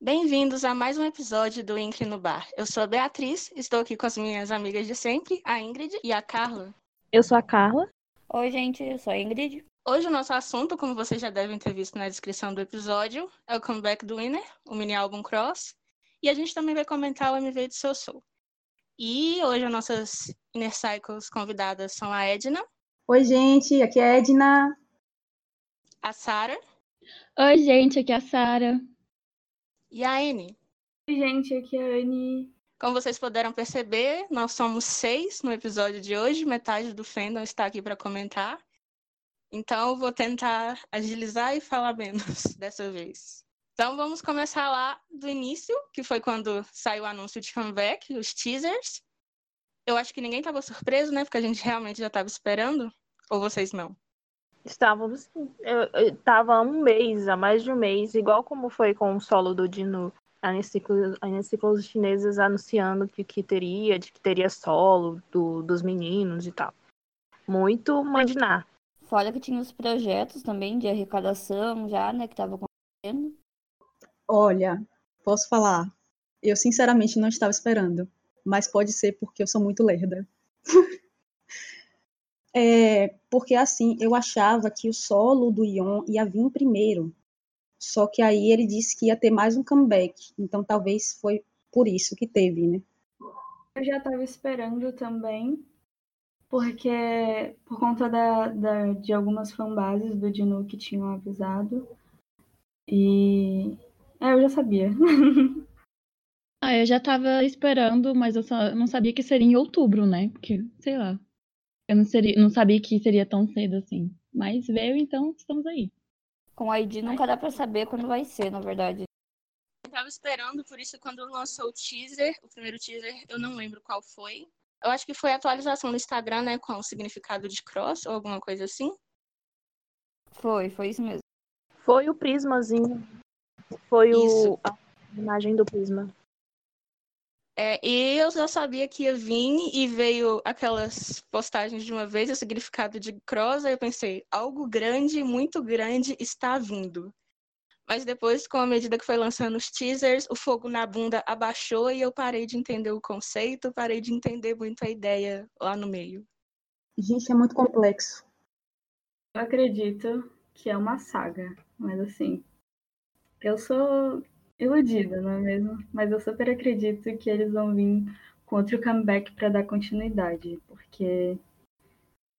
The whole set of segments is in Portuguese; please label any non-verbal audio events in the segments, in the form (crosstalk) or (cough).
Bem-vindos a mais um episódio do Entre no Bar. Eu sou a Beatriz, estou aqui com as minhas amigas de sempre, a Ingrid e a Carla. Eu sou a Carla. Oi, gente, eu sou a Ingrid. Hoje o nosso assunto, como vocês já devem ter visto na descrição do episódio, é o comeback do Winner, o mini álbum Cross, e a gente também vai comentar o MV de Seu Soul. E hoje as nossas Inner Cycles convidadas são a Edna. Oi, gente, aqui é a Edna. A Sara. Oi, gente, aqui é a Sara. E a Anne. Oi, gente, aqui é a Anne. Como vocês puderam perceber, nós somos seis no episódio de hoje, metade do fandom está aqui para comentar. Então, eu vou tentar agilizar e falar menos (laughs) dessa vez. Então, vamos começar lá do início, que foi quando saiu o anúncio de comeback, os teasers. Eu acho que ninguém estava surpreso, né? Porque a gente realmente já estava esperando. Ou vocês não? Estávamos. Eu, eu tava há um mês, há mais de um mês, igual como foi com o solo do Dino. Aniciclos chineses anunciando que, que teria, de que teria solo do, dos meninos e tal. Muito mandinar. Fora que tinha os projetos também de arrecadação já, né, que estavam acontecendo. Olha, posso falar? Eu sinceramente não estava esperando, mas pode ser porque eu sou muito lerda. (laughs) é, porque assim, eu achava que o solo do Ion ia vir primeiro. Só que aí ele disse que ia ter mais um comeback. Então talvez foi por isso que teve, né? Eu já estava esperando também, porque por conta da, da, de algumas fanbases do Dino que tinham avisado. E é, eu já sabia. (laughs) ah, eu já tava esperando, mas eu só não sabia que seria em outubro, né? Porque, sei lá. Eu não, seria, não sabia que seria tão cedo assim. Mas veio, então estamos aí. Com a ID nunca dá pra saber quando vai ser, na verdade. Eu tava esperando, por isso quando lançou o teaser, o primeiro teaser, eu não lembro qual foi. Eu acho que foi a atualização do Instagram, né, com o significado de cross ou alguma coisa assim. Foi, foi isso mesmo. Foi o prismazinho. Foi o, a imagem do prisma. É, e eu já sabia que ia vir e veio aquelas postagens de uma vez, o significado de cross, aí eu pensei, algo grande, muito grande está vindo. Mas depois, com a medida que foi lançando os teasers, o fogo na bunda abaixou e eu parei de entender o conceito, parei de entender muito a ideia lá no meio. Gente, é muito complexo. Eu acredito que é uma saga, mas assim, eu sou iludida, não é mesmo? Mas eu super acredito que eles vão vir com outro comeback para dar continuidade, porque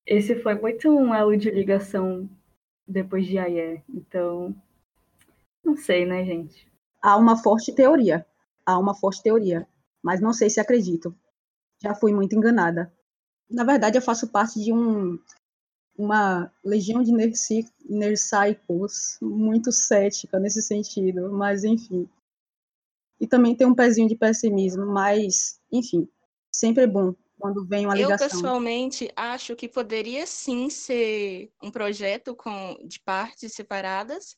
esse foi muito um elo de ligação depois de Aie. Então, não sei, né, gente? Há uma forte teoria. Há uma forte teoria. Mas não sei se acredito. Já fui muito enganada. Na verdade, eu faço parte de um uma legião de nercycles muito cética nesse sentido, mas enfim. E também tem um pezinho de pessimismo, mas, enfim, sempre é bom quando vem uma ligação. Eu, pessoalmente, acho que poderia sim ser um projeto com, de partes separadas,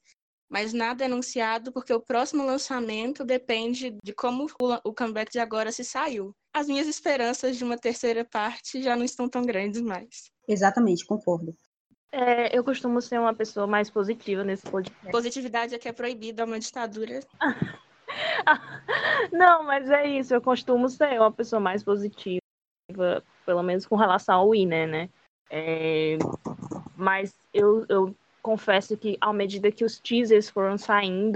mas nada é anunciado porque o próximo lançamento depende de como o, o comeback de agora se saiu. As minhas esperanças de uma terceira parte já não estão tão grandes mais. Exatamente, concordo. É, eu costumo ser uma pessoa mais positiva nesse podcast. Positividade é que é proibida, é uma ditadura. (laughs) não, mas é isso, eu costumo ser uma pessoa mais positiva, pelo menos com relação ao Winner, né? É, mas eu, eu confesso que, à medida que os teasers foram saindo,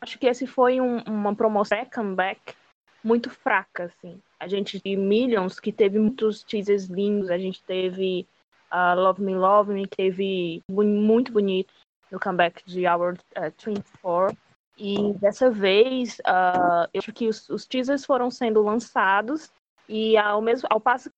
acho que esse foi um, uma promoção comeback muito fraca, assim. A gente de Millions, que teve muitos teasers lindos, a gente teve uh, Love Me, Love Me, que teve muito bonito no comeback de Our uh, 24. E dessa vez, uh, eu acho que os, os, teasers foram sendo lançados e ao mesmo ao passo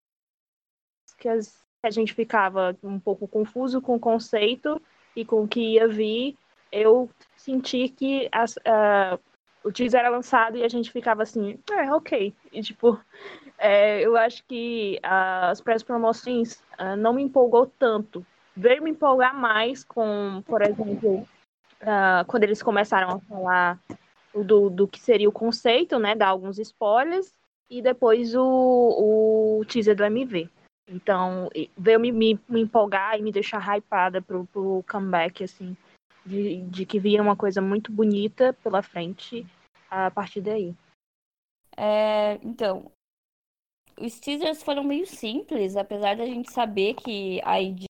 que, as, a gente ficava um pouco confuso com o conceito, e com o que ia vir, eu senti que as, uh, o teaser era lançado e a gente ficava assim, é, ok. E, tipo, é, eu acho que uh, as pré-promoções uh, não me empolgou tanto. Veio me empolgar mais com, por exemplo, quando eles começaram a falar do, do que seria o conceito, né, dar alguns spoilers, e depois o, o teaser do MV. Então, veio me, me, me empolgar e me deixar hypada pro, pro comeback, assim, de, de que via uma coisa muito bonita pela frente a partir daí. É, então, os teasers foram meio simples, apesar da gente saber que a ID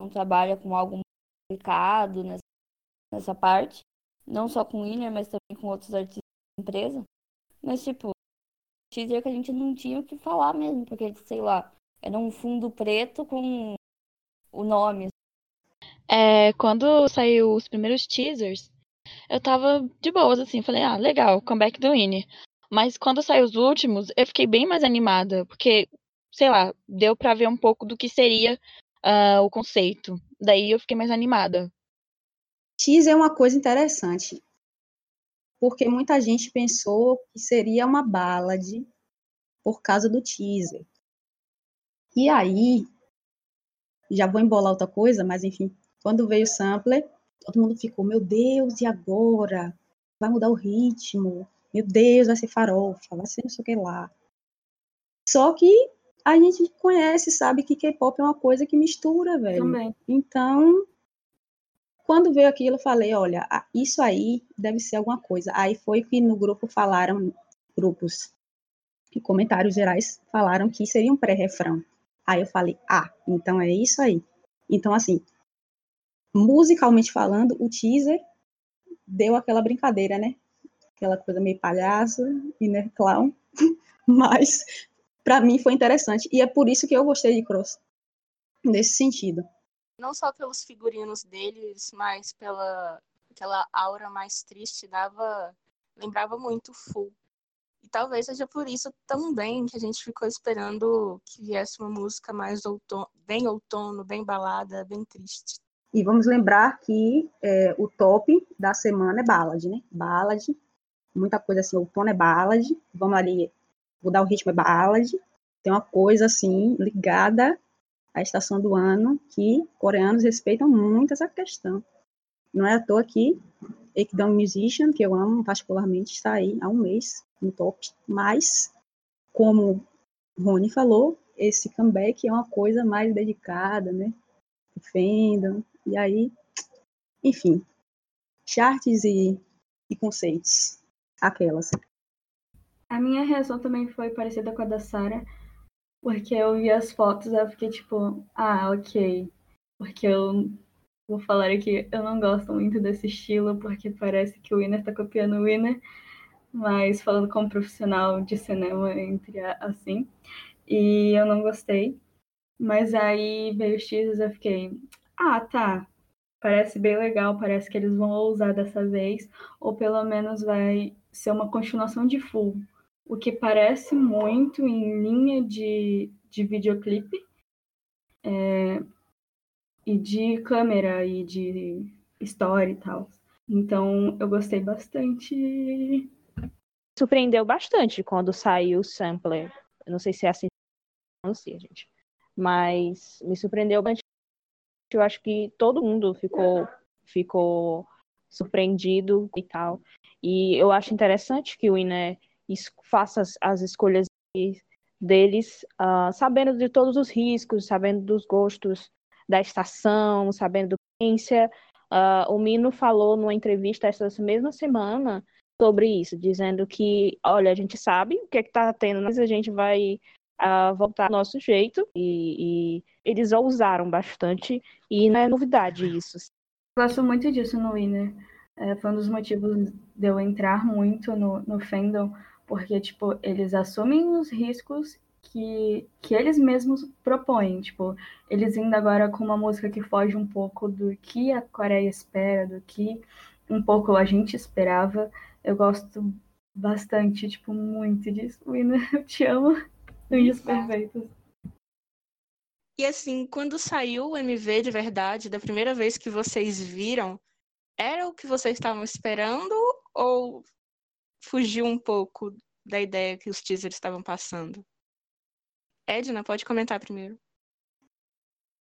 não trabalha com algo complicado nessa, nessa parte, não só com o Winner, mas também com outros artistas da empresa. Mas, tipo, teaser que a gente não tinha o que falar mesmo, porque, sei lá, era um fundo preto com o nome. É, quando saiu os primeiros teasers, eu tava de boas, assim, falei, ah, legal, comeback do Winnie. Mas quando saiu os últimos, eu fiquei bem mais animada, porque, sei lá, deu pra ver um pouco do que seria uh, o conceito. Daí eu fiquei mais animada. Teaser é uma coisa interessante, porque muita gente pensou que seria uma ballad por causa do teaser. E aí, já vou embolar outra coisa, mas enfim, quando veio o sampler, todo mundo ficou, meu Deus, e agora? Vai mudar o ritmo? Meu Deus, vai ser farofa, vai ser não sei o que lá. Só que a gente conhece, sabe que K-pop é uma coisa que mistura, velho. Também. Então, quando veio aquilo, eu falei, olha, isso aí deve ser alguma coisa. Aí foi que no grupo falaram, grupos e comentários gerais falaram que seria um pré-refrão. Aí eu falei, ah, então é isso aí. Então, assim, musicalmente falando, o teaser deu aquela brincadeira, né? Aquela coisa meio palhaço, inner clown. (laughs) Mas, para mim, foi interessante. E é por isso que eu gostei de Cross. Nesse sentido. Não só pelos figurinos deles, mas pela aquela aura mais triste, dava. Lembrava muito Full. E talvez seja por isso também que a gente ficou esperando que viesse uma música mais outono, bem outono, bem balada, bem triste. E vamos lembrar que é, o top da semana é ballad, né? Ballad, muita coisa assim, outono é ballad, vamos ali, mudar o ritmo é ballad, tem uma coisa assim ligada à estação do ano que coreanos respeitam muito essa questão. Não é à toa que Ekdom Musician, que eu amo particularmente, está aí há um mês no top, mas, como Rony falou, esse comeback é uma coisa mais dedicada, né? Fandom, e aí, enfim, charts e, e conceitos, aquelas. A minha reação também foi parecida com a da Sarah, porque eu vi as fotos e eu fiquei tipo, ah, ok. Porque eu vou falar aqui, eu não gosto muito desse estilo, porque parece que o Winner tá copiando o Winner, mas falando como profissional de cinema, entre assim, e eu não gostei. Mas aí veio os teasers eu fiquei, ah, tá. Parece bem legal, parece que eles vão ousar dessa vez, ou pelo menos vai ser uma continuação de Full, o que parece muito em linha de, de videoclipe é, e de câmera e de história e tal. Então eu gostei bastante. Surpreendeu bastante quando saiu o sampler. Não sei se é assim, sei, gente. Mas me surpreendeu bastante eu acho que todo mundo ficou, ficou surpreendido e tal. E eu acho interessante que o INE faça as, as escolhas deles, uh, sabendo de todos os riscos, sabendo dos gostos da estação, sabendo do ciência. Uh, o Mino falou numa entrevista essa mesma semana sobre isso, dizendo que, olha, a gente sabe o que é está tendo, mas a gente vai a voltar ao nosso jeito e, e, eles ousaram bastante e não é novidade isso. Gosto muito disso no Winner. É, foi um dos motivos de eu entrar muito no, no fandom, porque, tipo, eles assumem os riscos que, que eles mesmos propõem. Tipo, eles indo agora com uma música que foge um pouco do que a Coreia espera, do que um pouco a gente esperava. Eu gosto bastante, tipo, muito disso. Winner, (laughs) eu te amo. Unhas perfeitas. E assim, quando saiu o MV de verdade, da primeira vez que vocês viram, era o que vocês estavam esperando ou fugiu um pouco da ideia que os teasers estavam passando? Edna, pode comentar primeiro.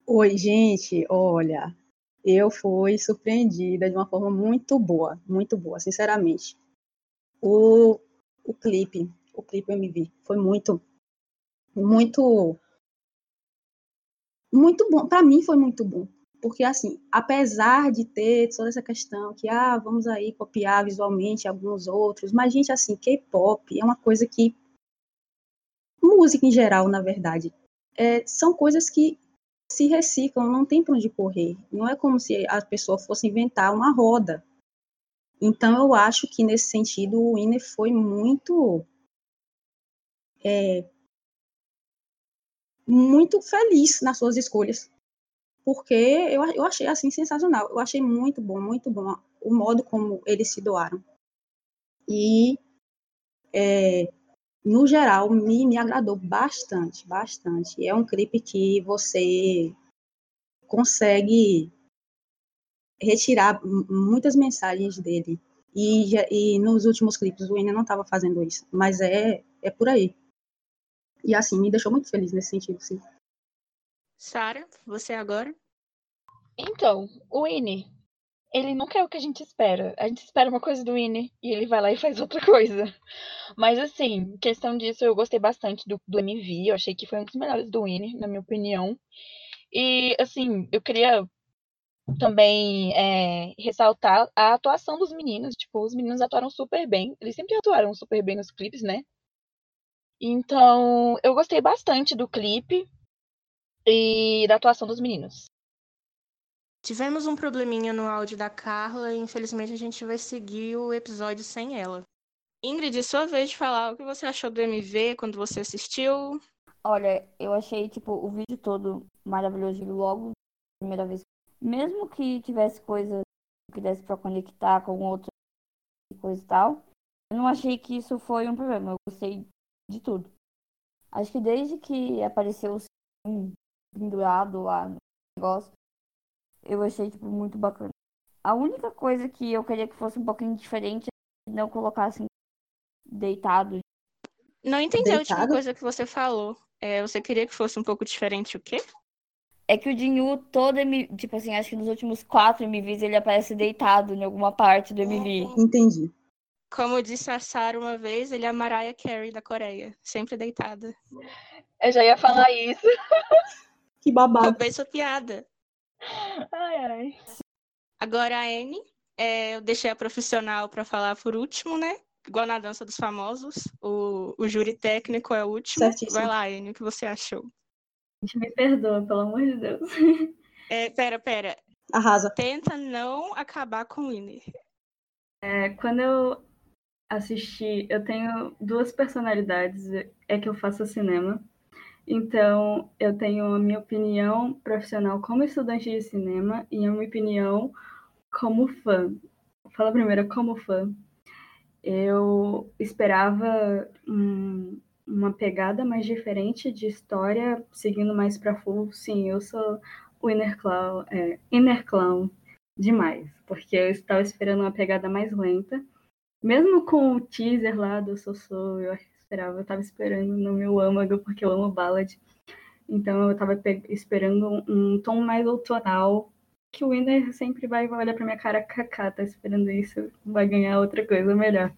Oi, gente, olha, eu fui surpreendida de uma forma muito boa, muito boa, sinceramente. O, o clipe, o clipe MV, foi muito muito muito bom. Para mim foi muito bom. Porque, assim, apesar de ter toda essa questão que, ah, vamos aí copiar visualmente alguns outros, mas, gente, assim, K-pop é uma coisa que. Música em geral, na verdade, é, são coisas que se reciclam, não tem para onde correr. Não é como se a pessoa fosse inventar uma roda. Então, eu acho que, nesse sentido, o Winner foi muito. É, muito feliz nas suas escolhas. Porque eu, eu achei, assim, sensacional. Eu achei muito bom, muito bom o modo como eles se doaram. E, é, no geral, me, me agradou bastante, bastante. É um clipe que você consegue retirar muitas mensagens dele. E, e nos últimos clipes o Winner não estava fazendo isso, mas é, é por aí. E assim, me deixou muito feliz nesse sentido, sim. Sara, você agora? Então, o Winnie, ele nunca é o que a gente espera. A gente espera uma coisa do Winnie e ele vai lá e faz outra coisa. Mas assim, questão disso, eu gostei bastante do, do MV. Eu achei que foi um dos melhores do Winnie, na minha opinião. E assim, eu queria também é, ressaltar a atuação dos meninos. Tipo, os meninos atuaram super bem. Eles sempre atuaram super bem nos clipes, né? Então, eu gostei bastante do clipe e da atuação dos meninos. Tivemos um probleminha no áudio da Carla e infelizmente a gente vai seguir o episódio sem ela. Ingrid, sua vez de falar o que você achou do MV quando você assistiu. Olha, eu achei tipo o vídeo todo maravilhoso logo primeira vez mesmo que tivesse coisas que desse para conectar com outras coisa e tal, eu não achei que isso foi um problema. Eu gostei de tudo. Acho que desde que apareceu o pendurado lá no negócio, eu achei tipo, muito bacana. A única coisa que eu queria que fosse um pouquinho diferente é não colocassem deitado. Não entendi deitado? a última coisa que você falou. É, você queria que fosse um pouco diferente o quê? É que o Jinyu todo, tipo assim, acho que nos últimos quatro MVs ele aparece deitado em alguma parte do MV. Entendi. Como disse a Sarah uma vez, ele é a Mariah Carey da Coreia, sempre deitada. Eu já ia falar isso. que babado. Roubei sua piada. Ai, ai. Agora a Anne, é, eu deixei a profissional para falar por último, né? Igual na dança dos famosos, o, o júri técnico é o último. Certíssimo. Vai lá, Anne, o que você achou? Gente, me perdoa, pelo amor de Deus. É, pera, pera. Arrasa. Tenta não acabar com o Winner. É, quando eu assisti, eu tenho duas personalidades, é que eu faço cinema. Então, eu tenho a minha opinião profissional como estudante de cinema e a minha opinião como fã. Fala primeiro, como fã. Eu esperava um, uma pegada mais diferente de história, seguindo mais para full. Sim, eu sou o Inner Clown, é, Inner Clown demais, porque eu estava esperando uma pegada mais lenta. Mesmo com o teaser lá do Sossô, eu esperava, eu estava esperando no meu âmago, porque eu amo ballad. Então eu estava esperando um, tom mais outonal, que o Winner sempre vai olhar para minha cara, kaká, tá esperando isso, vai ganhar outra coisa melhor.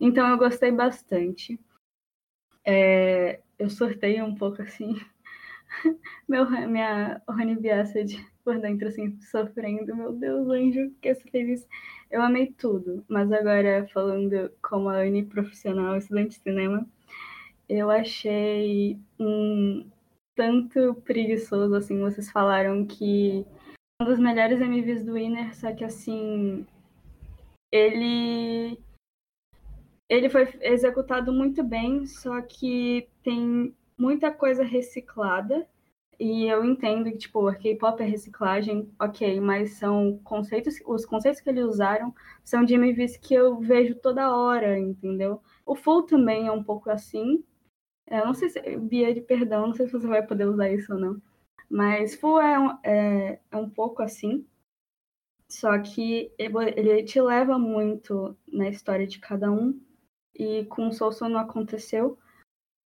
Então eu gostei bastante. É, eu sorteio um pouco assim, (laughs) meu, minha Rony Biacid por dentro, assim, sofrendo. Meu Deus, anjo, que fez isso? Eu amei tudo, mas agora, falando como a Anne profissional, estudante de cinema, eu achei um tanto preguiçoso, assim, vocês falaram que um dos melhores MVs do Winner, só que assim, ele ele foi executado muito bem, só que tem muita coisa reciclada. E eu entendo que, tipo, K-pop é reciclagem, ok, mas são conceitos, os conceitos que eles usaram são de MVs que eu vejo toda hora, entendeu? O Full também é um pouco assim. Eu não sei se, Bia de perdão, não sei se você vai poder usar isso ou não. Mas Full é um, é, é um pouco assim. Só que ele te leva muito na história de cada um e com o Soulson não aconteceu.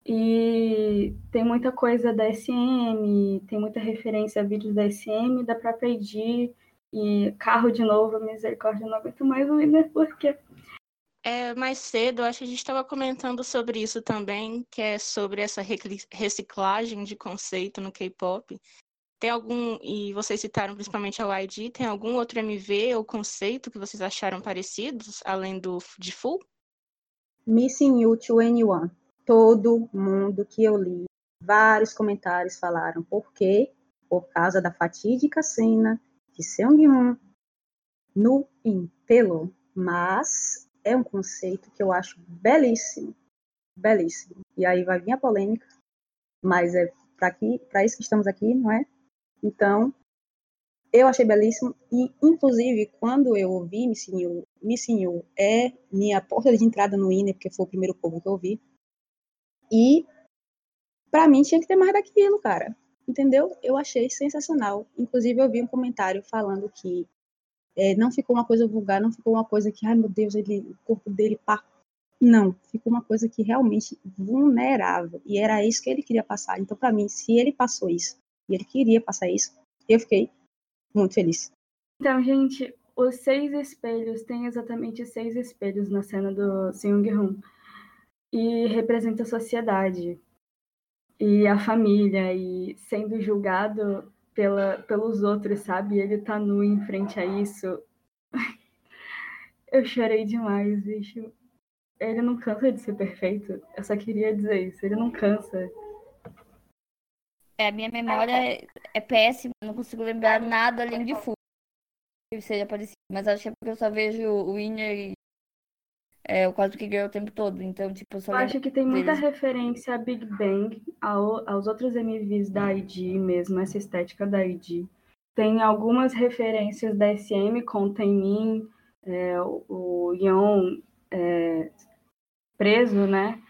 E tem muita coisa da SM, tem muita referência a vídeos da SM, da própria ID, e carro de novo, misericórdia, não aguento mais o Winner, porque. É, mais cedo, acho que a gente estava comentando sobre isso também, que é sobre essa reciclagem de conceito no K-pop. Tem algum, e vocês citaram principalmente ao ID, tem algum outro MV ou conceito que vocês acharam parecidos, além do de Full? Missing You to Anyone. Todo mundo que eu li, vários comentários falaram por quê? Por causa da fatídica cena de Seung-yoon no Impelo. Mas é um conceito que eu acho belíssimo, belíssimo. E aí vai vir a polêmica, mas é para isso que estamos aqui, não é? Então, eu achei belíssimo e, inclusive, quando eu ouvi Missing You é minha porta de entrada no INE, porque foi o primeiro povo que eu ouvi. E, para mim, tinha que ter mais daquilo, cara. Entendeu? Eu achei sensacional. Inclusive, eu vi um comentário falando que é, não ficou uma coisa vulgar, não ficou uma coisa que, ai meu Deus, ele, o corpo dele pá. Não, ficou uma coisa que realmente vulnerável. E era isso que ele queria passar. Então, para mim, se ele passou isso, e ele queria passar isso, eu fiquei muito feliz. Então, gente, os seis espelhos tem exatamente seis espelhos na cena do Seung-hoon. E representa a sociedade e a família e sendo julgado pela, pelos outros, sabe? Ele tá nu em frente a isso. (laughs) Eu chorei demais, bicho. Ele não cansa de ser perfeito. Eu só queria dizer isso. Ele não cansa. É, minha memória é, péssima. Não consigo lembrar nada além de Full. Que seja parecido. Mas acho que é porque eu só vejo o Winner e é, o Cosmic Girl o tempo todo. Então, tipo, só Eu acho que tem muita deles. referência a Big Bang, ao, aos outros MVs da ID mesmo, essa estética da ID. Tem algumas referências da SM com Temin, é, o, Yeon é, preso, né?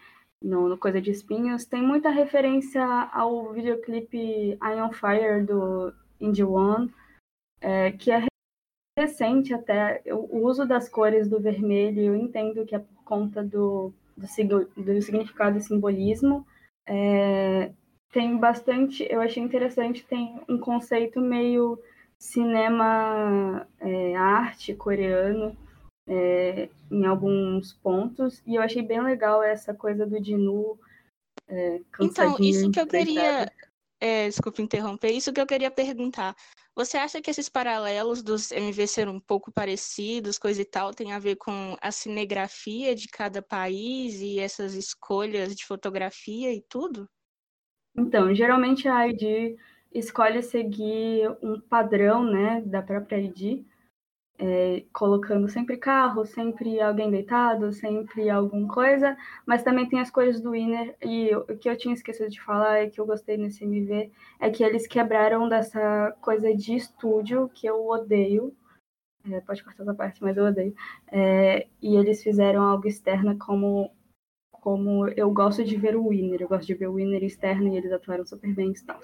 No, no, Coisa de Espinhos. Tem muita referência ao videoclipe Iron Fire do Indie One, é, que é recente até. O uso das cores do vermelho, eu entendo que é por conta do, do, do significado e simbolismo. É, tem bastante, eu achei interessante, tem um conceito meio cinema é, arte coreano é, em alguns pontos, e eu achei bem legal essa coisa do Dinu. É, então, isso que eu queria. É, desculpa interromper, isso que eu queria perguntar. Você acha que esses paralelos dos MV serem um pouco parecidos, coisa e tal, tem a ver com a cinegrafia de cada país e essas escolhas de fotografia e tudo? Então, geralmente a ID escolhe seguir um padrão, né, da própria ID, é, colocando sempre carro, sempre alguém deitado, sempre alguma coisa, mas também tem as coisas do Winner, e o que eu tinha esquecido de falar e que eu gostei nesse MV é que eles quebraram dessa coisa de estúdio, que eu odeio, é, pode cortar essa parte, mas eu odeio, é, e eles fizeram algo externo como como eu gosto de ver o Winner, eu gosto de ver o Winner externo e eles atuaram super bem e tal.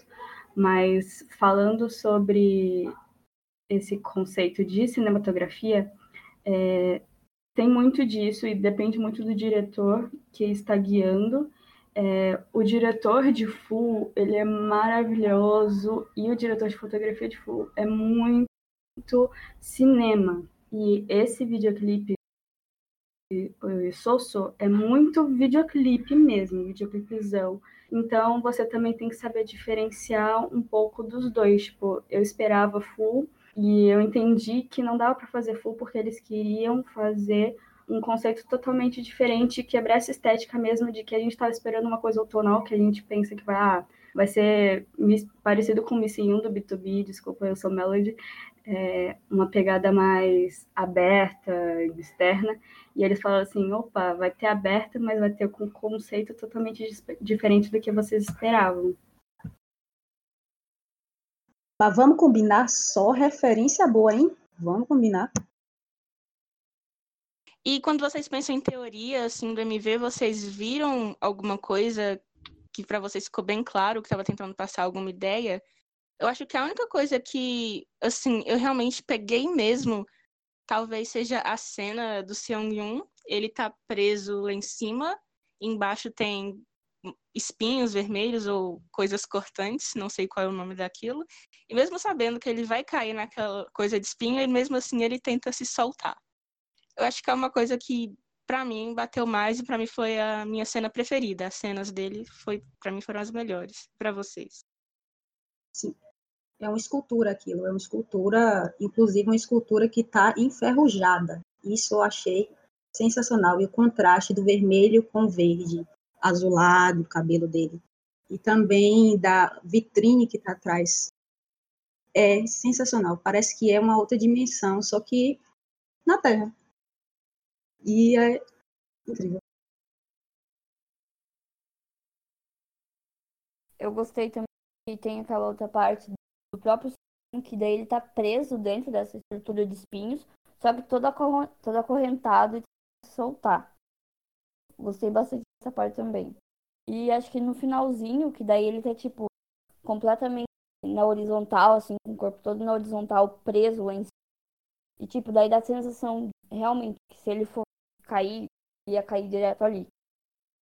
Mas falando sobre esse conceito de cinematografia, é, tem muito disso e depende muito do diretor que está guiando. É, o diretor de Full, ele é maravilhoso e o diretor de fotografia de Full é muito cinema. E esse videoclipe, Sosso, é muito videoclipe mesmo, videoclipezão. Então você também tem que saber diferenciar um pouco dos dois. Tipo, eu esperava Full e eu entendi que não dava para fazer full porque eles queriam fazer um conceito totalmente diferente, quebrar essa estética mesmo de que a gente estava esperando uma coisa outonal, que a gente pensa que vai, ah, vai ser parecido com o Missing 1 do B2B, desculpa, eu sou Melody, é, uma pegada mais aberta, externa, e eles falaram assim, opa, vai ter aberta, mas vai ter um conceito totalmente diferente do que vocês esperavam. Mas vamos combinar só referência boa, hein? Vamos combinar. E quando vocês pensam em teoria, assim, do MV, vocês viram alguma coisa que para vocês ficou bem claro, que estava tentando passar alguma ideia? Eu acho que a única coisa que, assim, eu realmente peguei mesmo, talvez seja a cena do Seong-yoon. Ele tá preso lá em cima, embaixo tem espinhos vermelhos ou coisas cortantes, não sei qual é o nome daquilo. E mesmo sabendo que ele vai cair naquela coisa de espinho, e mesmo assim ele tenta se soltar. Eu acho que é uma coisa que para mim bateu mais e para mim foi a minha cena preferida. As cenas dele foi para mim foram as melhores. Para vocês? Sim. é uma escultura aquilo, é uma escultura, inclusive uma escultura que está enferrujada. Isso eu achei sensacional. E o contraste do vermelho com verde, azulado, o cabelo dele. E também da vitrine que está atrás. É sensacional. Parece que é uma outra dimensão, só que na Terra. E é incrível. Eu gostei também que tem aquela outra parte do próprio que daí ele tá preso dentro dessa estrutura de espinhos, só que todo, acorren todo acorrentado e soltar. Gostei bastante dessa parte também. E acho que no finalzinho, que daí ele tá, tipo, completamente na horizontal, assim, com o corpo todo na horizontal, preso lá em cima. E, tipo, daí dá a sensação, realmente, que se ele for cair, ia cair direto ali.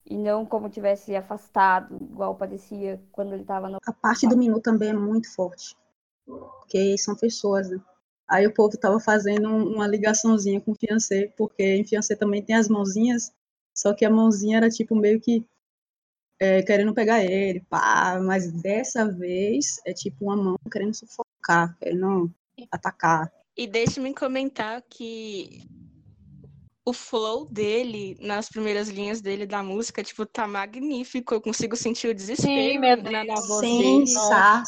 E não como tivesse afastado, igual parecia quando ele tava no. A parte do menu também é muito forte. Porque são pessoas, né? Aí o povo tava fazendo uma ligaçãozinha com o fiancé, porque em fiancé também tem as mãozinhas, só que a mãozinha era tipo meio que é, querendo pegar ele, pá, mas dessa vez é tipo uma mão querendo sufocar, querendo atacar. E deixe-me comentar que o flow dele, nas primeiras linhas dele da música, tipo, tá magnífico. Eu consigo sentir o desespero Sim, na, na voz dele.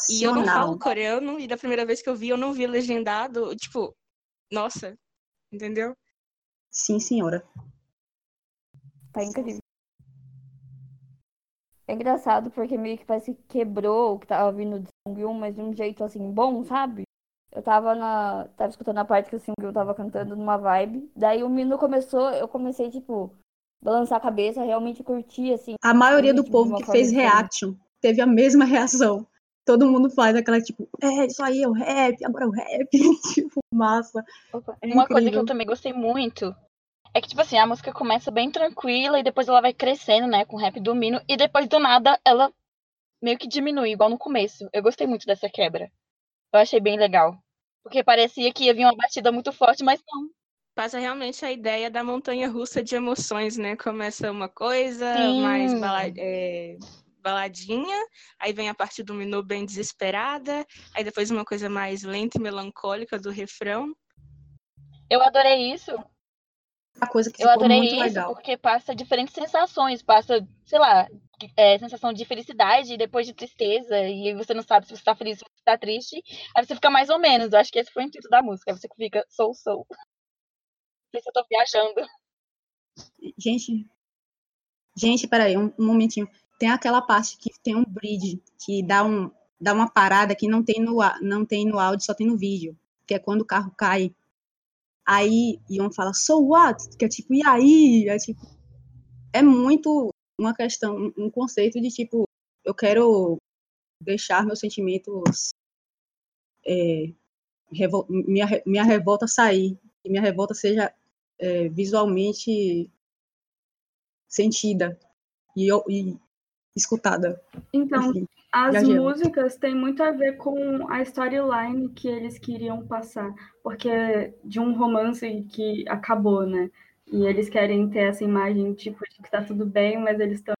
E eu não falo coreano, e da primeira vez que eu vi, eu não vi legendado. Tipo, nossa, entendeu? Sim, senhora. Tá incrível. É engraçado porque meio que parece que quebrou o que tava vindo de Sungyoon, mas de um jeito assim bom, sabe? Eu tava na. Tava escutando a parte que o Sungyoon tava cantando numa vibe. Daí o Mino começou, eu comecei, tipo, balançar a cabeça, realmente curtir, assim. A maioria do povo que fez reaction teve a mesma (laughs) reação. Todo mundo faz aquela tipo, é, isso aí é o rap, agora é o rap. (laughs) tipo, massa. É Uma coisa que incrível. eu também gostei muito é que, tipo assim, a música começa bem tranquila e depois ela vai crescendo, né, com o rap do Mino, e depois do nada ela meio que diminui, igual no começo. Eu gostei muito dessa quebra. Eu achei bem legal. Porque parecia que ia vir uma batida muito forte, mas não. Passa realmente a ideia da montanha russa de emoções, né? Começa uma coisa Sim. mais bala- é, baladinha, aí vem a parte do menu bem desesperada, aí depois uma coisa mais lenta e melancólica do refrão. Eu adorei isso. Uma coisa que Eu adorei muito isso legal. porque passa diferentes sensações. Passa, sei lá, é, sensação de felicidade e depois de tristeza. E você não sabe se você tá feliz ou se você tá triste. Aí você fica mais ou menos. Eu acho que esse foi o intuito da música. Aí você fica sou, sou. Não sei se eu tô viajando. Gente, gente, peraí, um, um momentinho. Tem aquela parte que tem um bridge, que dá, um, dá uma parada que não tem, no, não tem no áudio, só tem no vídeo. Que é quando o carro cai. Aí Ion fala, so what? Que é tipo, e aí? É tipo, é muito uma questão, um- conceito de tipo, eu quero deixar meus sentimentos, é, revol- minha, minha revolta sair, que minha revolta seja é, visualmente sentida e, eu- e escutada. Então, Enfim, as músicas têm muito a ver com a storyline que eles queriam passar, porque é de um romance que acabou, né? E eles querem ter essa imagem, tipo, de que tá tudo bem, mas eles estão,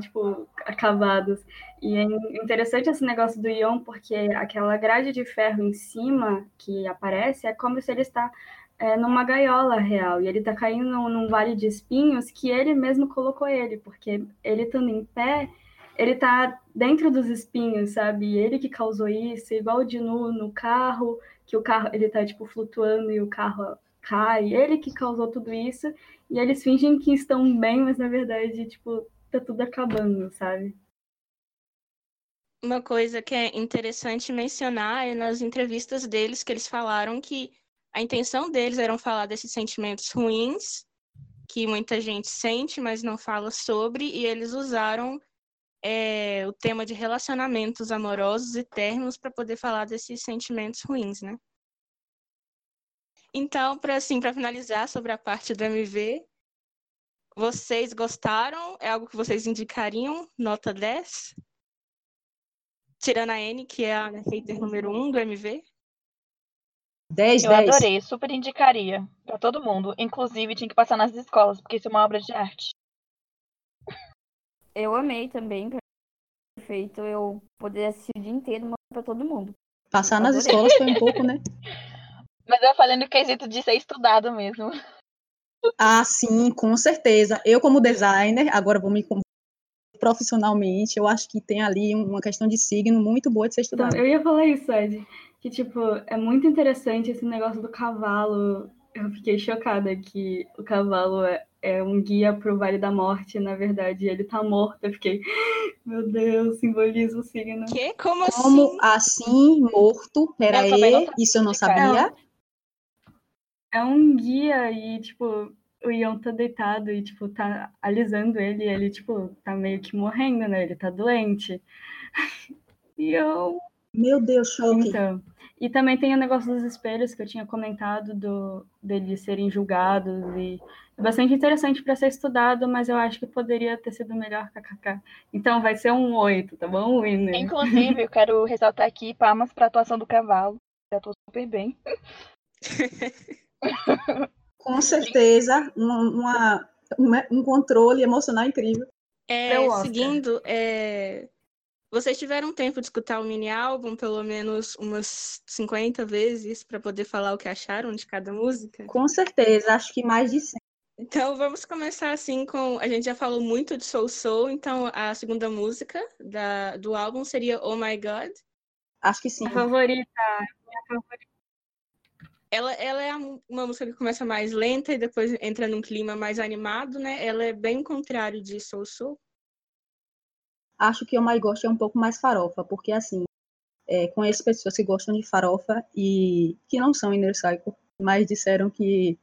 tipo, acabados. E é interessante esse negócio do Ion, porque aquela grade de ferro em cima que aparece é como se ele está é, numa gaiola real, e ele tá caindo num, vale de espinhos que ele mesmo colocou ele, porque ele estando em pé, ele tá dentro dos espinhos, sabe? Ele que causou isso, igual o Dinu no carro, que o carro ele tá tipo flutuando e o carro cai, ele que causou tudo isso, e eles fingem que estão bem, mas na verdade, tipo, tá tudo acabando, sabe? Uma coisa que é interessante mencionar é nas entrevistas deles que eles falaram que a intenção deles era falar desses sentimentos ruins que muita gente sente, mas não fala sobre, e eles usaram é, o tema de relacionamentos amorosos e termos para poder falar desses sentimentos ruins, né? Então, para assim, para finalizar sobre a parte do MV, vocês gostaram? É algo que vocês indicariam? Nota 10? Tirando a N, que é a hater número 1 do MV. 10, Eu 10. adorei, super indicaria pra todo mundo. Inclusive, tinha que passar nas escolas, porque isso é uma obra de arte. Eu amei também, perfeito. Eu poderia assistir o dia inteiro pra todo mundo. Passar nas Adorei. escolas foi um pouco, né? (laughs) Mas eu falei no quesito de ser estudado mesmo. Ah, sim, com certeza. Eu, como designer, agora vou me profissionalmente, eu acho que tem ali uma questão de signo muito boa de ser Então, estudada. eu ia falar isso, Ed. Que, tipo, é muito interessante esse negócio do cavalo. Eu fiquei chocada que o cavalo é, é um guia pro Vale da Morte. Na verdade, ele tá morto. Eu fiquei, (gasps) meu Deus, simboliza o signo. Que? Como assim? Como assim, morto? Pera Eu também não aí, sabia isso eu não sabia. É um guia e, tipo, o Ion tá deitado e, tipo, tá alisando ele. E ele, tipo, tá meio que morrendo, né? Ele tá doente. (laughs) E eu Meu Deus, choque. Então, e também tem o negócio dos espelhos que eu tinha comentado do deles serem julgados e é bastante interessante para ser estudado, mas eu acho que poderia ter sido melhor kkk. Então vai ser um 8, tá bom, Winner? Inclusive, eu quero ressaltar aqui palmas pra atuação do cavalo. Já tô super bem. (laughs) Com certeza, uma- uma- um controle emocional incrível. É, seguindo, é, vocês tiveram tempo de escutar o mini álbum pelo menos umas 50 vezes para poder falar o que acharam de cada música? Com certeza, acho que mais de 100. Então vamos começar assim com. A gente já falou muito de Soul Soul, então a segunda música da, do álbum seria Oh My God. Acho que sim. A favorita, minha favorita. Ela, ela é uma música que começa mais lenta e depois entra num clima mais animado, né? Ela é bem contrário de Soul Soul. Acho que o My Gosh é um pouco mais farofa, porque assim, é, conheço pessoas que gostam de farofa e que não são Inner Cycle, mas disseram que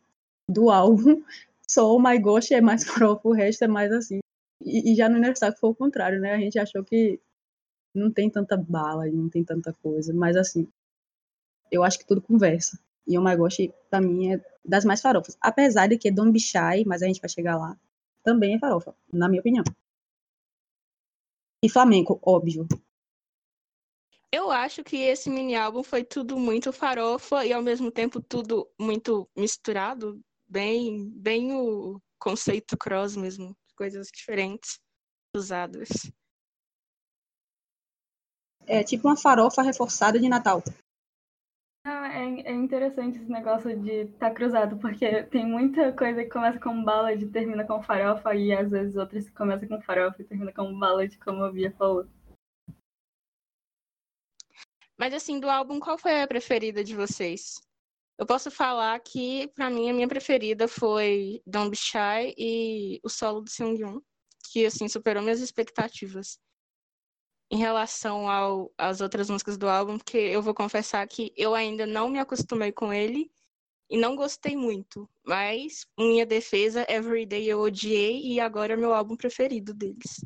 do álbum (laughs) só o My Gosh é mais (laughs) farofa, o resto é mais assim. E, e já no Inner Cycle foi o contrário, né? A gente achou que não tem tanta bala, não tem tanta coisa, mas assim, eu acho que tudo conversa. E o My Gosh, pra mim, é das mais farofas. Apesar de que Don't Be Shy, mas a gente vai chegar lá, também é farofa, na minha opinião. E Flamengo, óbvio. Eu acho que esse mini álbum foi tudo muito farofa e ao mesmo tempo tudo muito misturado, bem, bem o conceito cross mesmo, coisas diferentes usadas. É tipo uma farofa reforçada de Natal. É, é interessante esse negócio de estar cruzado, porque tem muita coisa que começa com bala e termina com farofa, e às vezes outras que começam com farofa e termina com bala, como a Bia falou. Mas assim, do álbum, qual foi a preferida de vocês? Eu posso falar que, pra mim, a minha preferida foi Don't Be Shy e o solo do Seungyoon, que assim superou minhas expectativas em relação ao, às outras músicas do álbum, porque eu vou confessar que eu ainda não me acostumei com ele e não gostei muito. Mas, minha defesa, Everyday eu odiei e agora é meu álbum preferido deles.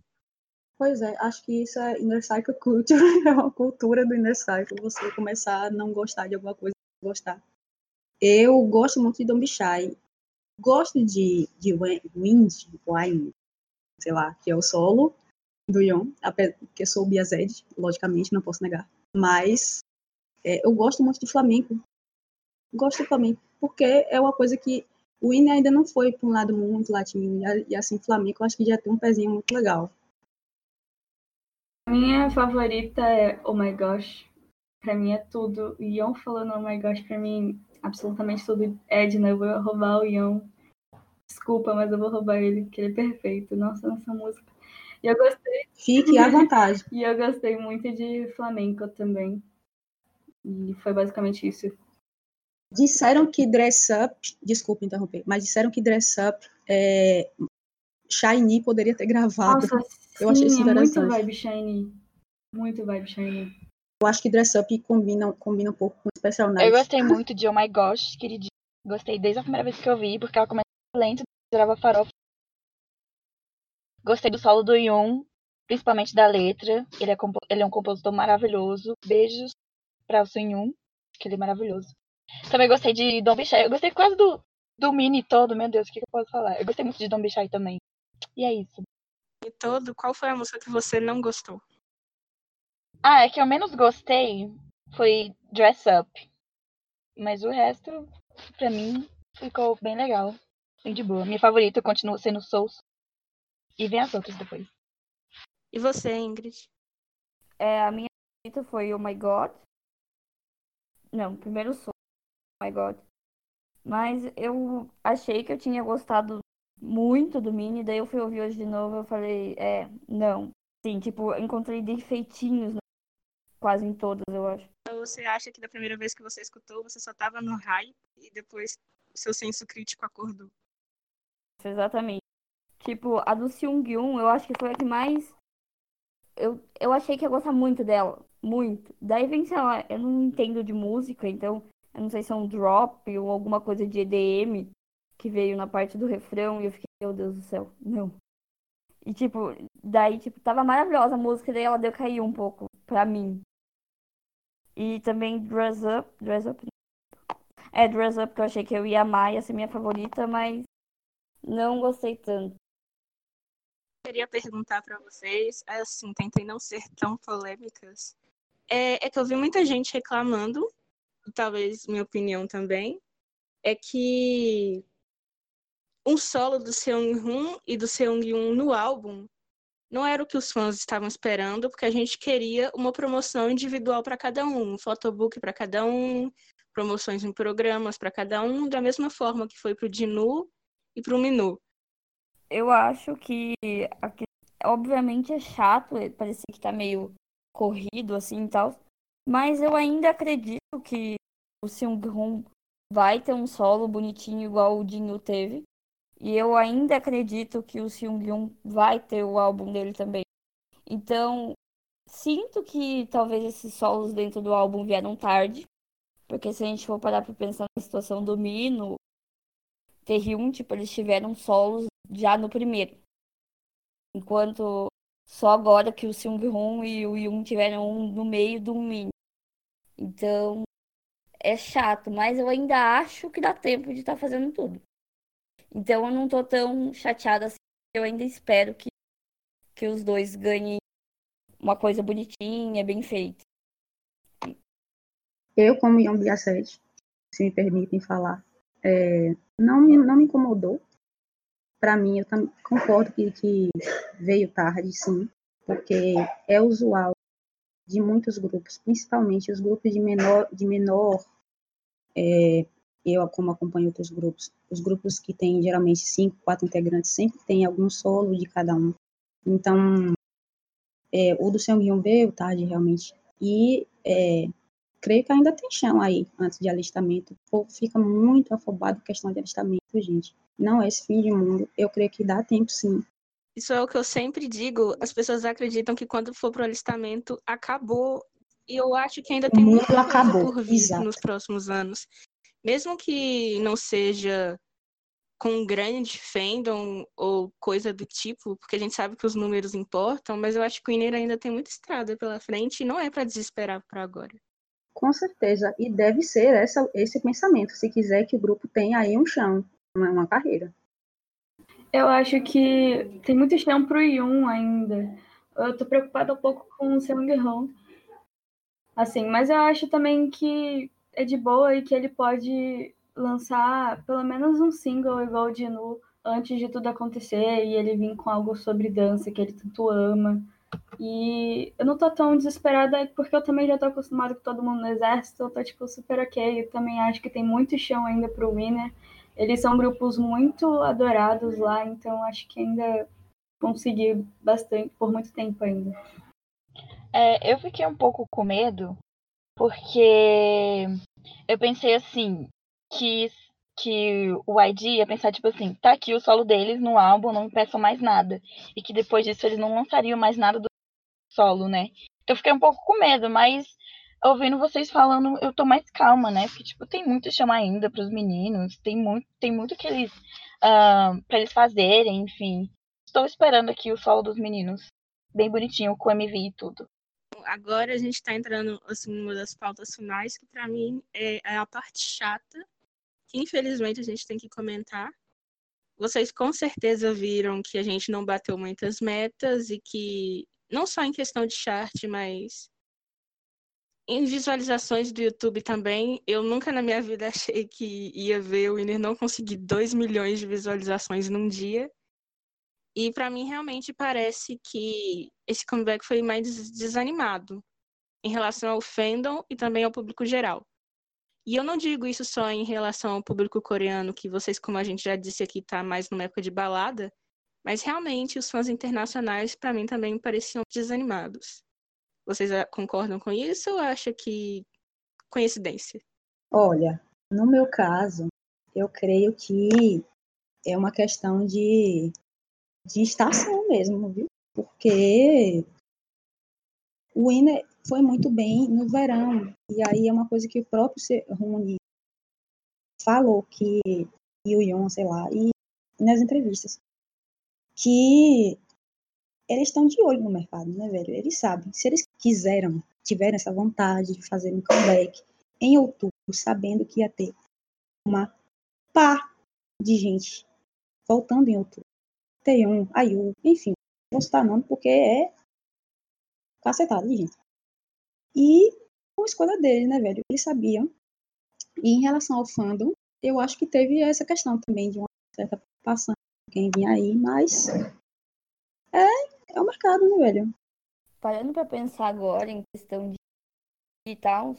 Pois é, acho que isso é Inner Cycle Culture, (laughs) é uma cultura do Inner Cycle, você começar a não gostar de alguma coisa e gostar. Eu gosto muito de Don't Be Shy. Gosto de, de Wind, Wine, sei lá, que é o solo do Yon, porque sou Bia Zed, logicamente, não posso negar. Mas é, eu gosto muito de flamenco. Gosto do flamenco, porque é uma coisa que o Winnie ainda não foi para um lado muito latino, e, assim, flamenco eu acho que já tem um pezinho muito legal. Minha favorita é Oh My Gosh. Pra mim é tudo. Ion falando Oh My Gosh, pra mim, absolutamente tudo. Edna, eu vou roubar o Ion. Desculpa, mas eu vou roubar ele, porque ele é perfeito. Nossa, nessa música. E eu gostei, Fique à vontade. (laughs) e eu gostei muito de flamenco também. E foi basicamente isso. Disseram que Dress Up, desculpa interromper, mas disseram que Dress Up, é, Shiny poderia ter gravado. Nossa, Eu achei isso é muito interessante. vibe shiny. Muito vibe shiny. Eu acho que Dress Up combina, combina um pouco com Special Night. Eu gostei muito de Oh My Gosh, queridinha. Gostei desde a primeira vez que eu vi, porque ela começa lento, gerava farofa. Gostei do solo do Yun, principalmente da letra. Ele é, ele é um compositor maravilhoso. Beijos pra o Sun Yun, que ele é maravilhoso. Também gostei de Dom Bichai. Eu gostei quase do, do mini todo, meu Deus, o que, que eu posso falar? Eu gostei muito de Dom Bichai também. E é isso. E todo, qual foi a música que você não gostou? Ah, é que eu menos gostei foi Dress Up. Mas o resto, pra mim, ficou bem legal. Bem de boa. Minha favorita continua sendo Souls. E vem as outras depois. E você, Ingrid? É, a minha favorita foi Oh My God. Não, primeiro som. Oh my god. Mas eu achei que eu tinha gostado muito do Mini, daí eu fui ouvir hoje de novo, eu falei, é, não. Sim, tipo, eu encontrei defeitinhos né, quase em todas, eu acho. Então você acha que da primeira vez que você escutou, você só tava no hype e depois seu senso crítico acordou? Exatamente. Tipo, a do Seung-yoon, eu acho que foi a que mais. Eu, eu achei que ia gostar muito dela. Muito. Daí vem, sei lá, eu não entendo de música, então eu não sei se é um drop ou alguma coisa de EDM que veio na parte do refrão e eu fiquei, meu Deus do céu, não. E tipo, daí, tipo, tava maravilhosa a música, daí ela deu cair um pouco pra mim. E também Dress Up, Dress Up. É, Dress Up que eu achei que eu ia amar, ia ser minha favorita, mas não gostei tanto. Queria perguntar para vocês, assim, tentei não ser tão polêmicas. É, é que eu vi muita gente reclamando, talvez minha opinião também, é que um solo do Seung-hoon e do Seung-yoon no álbum não era o que os fãs estavam esperando, porque a gente queria uma promoção individual para cada um, um photobook para cada um, promoções em programas para cada um, da mesma forma que foi para o Dinu e para o Minu. Eu acho que, obviamente, é chato, é, parecer que está meio corrido assim e tal, mas eu ainda acredito que o Seung-hoon vai ter um solo bonitinho igual o Dinu teve. E eu ainda acredito que o Seung-yoon vai ter o álbum dele também. Então, sinto que talvez esses solos dentro do álbum vieram tarde. Porque se a gente for parar pra pensar na situação do Mino, Terryun, tipo, eles tiveram solos já no primeiro. Enquanto só agora que o Seung-hoon e o Yoon tiveram um no meio do Mini. Então, é chato, mas eu ainda acho que dá tempo de estar tá fazendo tudo. Então eu não tô tão chateada assim. Eu ainda espero que, que os dois ganhem uma coisa bonitinha, bem feita. Eu, como Young 7, se me permitem falar, é, não, me, não me incomodou. Para mim, eu concordo que, que veio tarde, sim, porque é usual de muitos grupos, principalmente os grupos de menor, de menor é, eu como acompanho outros grupos, os grupos que têm geralmente cinco, quatro integrantes sempre tem algum solo de cada um. Então, é, o do Seung veio tarde realmente. E é, creio que ainda tem chão aí antes de alistamento. O povo fica muito afobado questão de alistamento, gente. Não é esse fim de mundo. Eu creio que dá tempo sim. Isso é o que eu sempre digo. As pessoas acreditam que quando for pro alistamento, acabou. E eu acho que ainda tem muito acabou. por vir Exato. nos próximos anos mesmo que não seja com grande fandom ou coisa do tipo, porque a gente sabe que os números importam, mas eu acho que o Iner ainda tem muita estrada pela frente e não é para desesperar para agora. Com certeza, e deve ser essa, esse pensamento, se quiser que o grupo tenha aí um chão, uma, carreira. Eu acho que tem muito chão pro Yun ainda. Eu tô preocupada um pouco com o Seung Hong. Assim, mas eu acho também que é de boa e que ele pode lançar pelo menos um single igual o Dinu antes de tudo acontecer e ele vir com algo sobre dança que ele tanto ama. E eu não tô tão desesperada porque eu também já tô acostumada com todo mundo no exército, eu tô tipo super ok. Eu também acho que tem muito chão ainda pro Winner. Eles são grupos muito adorados lá, então acho que ainda consegui bastante por muito tempo ainda. É, eu fiquei um pouco com medo porque eu pensei assim, que, que o ID ia pensar, tipo assim, tá aqui o solo deles no álbum, não peçam mais nada. E que depois disso eles não lançariam mais nada do solo, né? Eu fiquei um pouco com medo, mas ouvindo vocês falando, eu tô mais calma, né? Porque, tipo, tem muito chama ainda pros meninos, tem muito, tem muito que eles. Uh, pra eles fazerem, enfim. Estou esperando aqui o solo dos meninos. Bem bonitinho, com MV e tudo agora a gente está entrando assim, numa das pautas finais, que para mim é, é a parte chata, que infelizmente a gente tem que comentar. Vocês com certeza viram que a gente não bateu muitas metas e que, não só em questão de chart, mas em visualizações do YouTube também, eu nunca na minha vida (laughs) achei que ia ver o Winner não conseguir 2 milhões de visualizações num dia. E para mim realmente parece que esse comeback foi mais desanimado em relação ao fandom e também ao público geral. E eu não digo isso só em relação ao público coreano, que vocês, como a gente já disse aqui, tá mais numa época de balada, mas realmente os fãs internacionais, para mim, também pareciam desanimados. Vocês ah, concordam com isso ou acham que coincidência? Olha, no meu caso, eu creio que é uma questão de, de estação mesmo, viu? Porque o Winner foi muito bem no verão. E aí é uma coisa que o próprio Rony falou que e o Yon, sei lá, e nas entrevistas que eles estão de olho no mercado, né, velho? Eles sabem. Se eles quiseram, tiveram essa vontade de fazer um comeback em outubro, sabendo que ia ter uma pá de gente voltando em outubro. Taeyong, Ayu, enfim, vou citar nome porque é cacetado gente. E com a escolha dele, né, velho? Eles sabiam. E em relação ao fandom, eu acho que teve essa questão também de uma certa preocupação quem vinha aí, mas é, é o mercado, né, velho? Parando para pensar agora em questão de digital,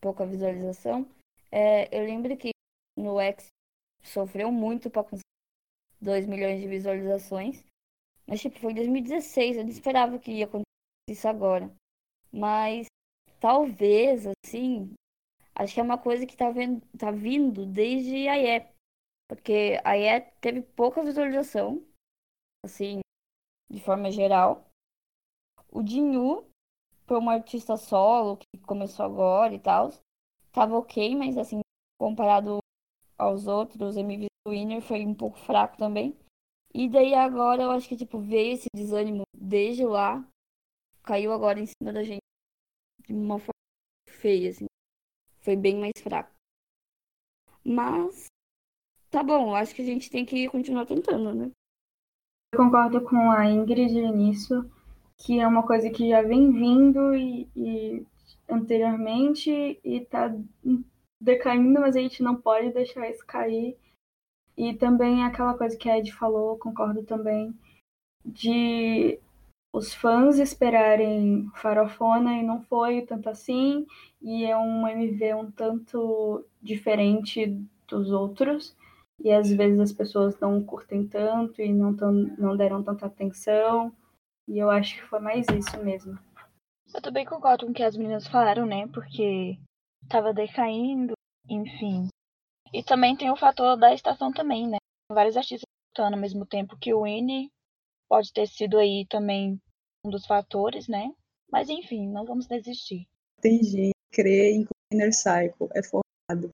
pouca visualização, é, eu lembro que no X sofreu muito para conseguir 2 milhões de visualizações. Mas, tipo, foi em 2016. Eu não esperava que ia acontecer isso agora. Mas, talvez, assim, acho que é uma coisa que tá, vendo, tá vindo desde a IE. Porque a IE teve pouca visualização, assim, de forma geral. O Dinhu, foi uma artista solo que começou agora e tal, tava ok, mas, assim, comparado aos outros, MV Winner foi um pouco fraco também. E daí agora eu acho que, tipo, veio esse desânimo desde lá, caiu agora em cima da gente de uma forma feia, assim. Foi bem mais fraco. Mas, tá bom, acho que a gente tem que continuar tentando, né? Eu concordo com a Ingrid nisso, que é uma coisa que já vem vindo e, e anteriormente e tá decaindo, mas a gente não pode deixar isso cair. E também aquela coisa que a Ed falou, concordo também, de os fãs esperarem farofona e não foi tanto assim, e é um MV um tanto diferente dos outros, e às vezes as pessoas não curtem tanto e não, tão, não deram tanta atenção, e eu acho que foi mais isso mesmo. Eu também concordo com o que as meninas falaram, né? Porque tava decaindo, enfim. E também tem o fator da estação também, né? Vários artistas escutando ao mesmo tempo que o Winnie pode ter sido aí também um dos fatores, né? Mas enfim, não vamos desistir. Tem gente que crê em que o Inner Cycle é formado.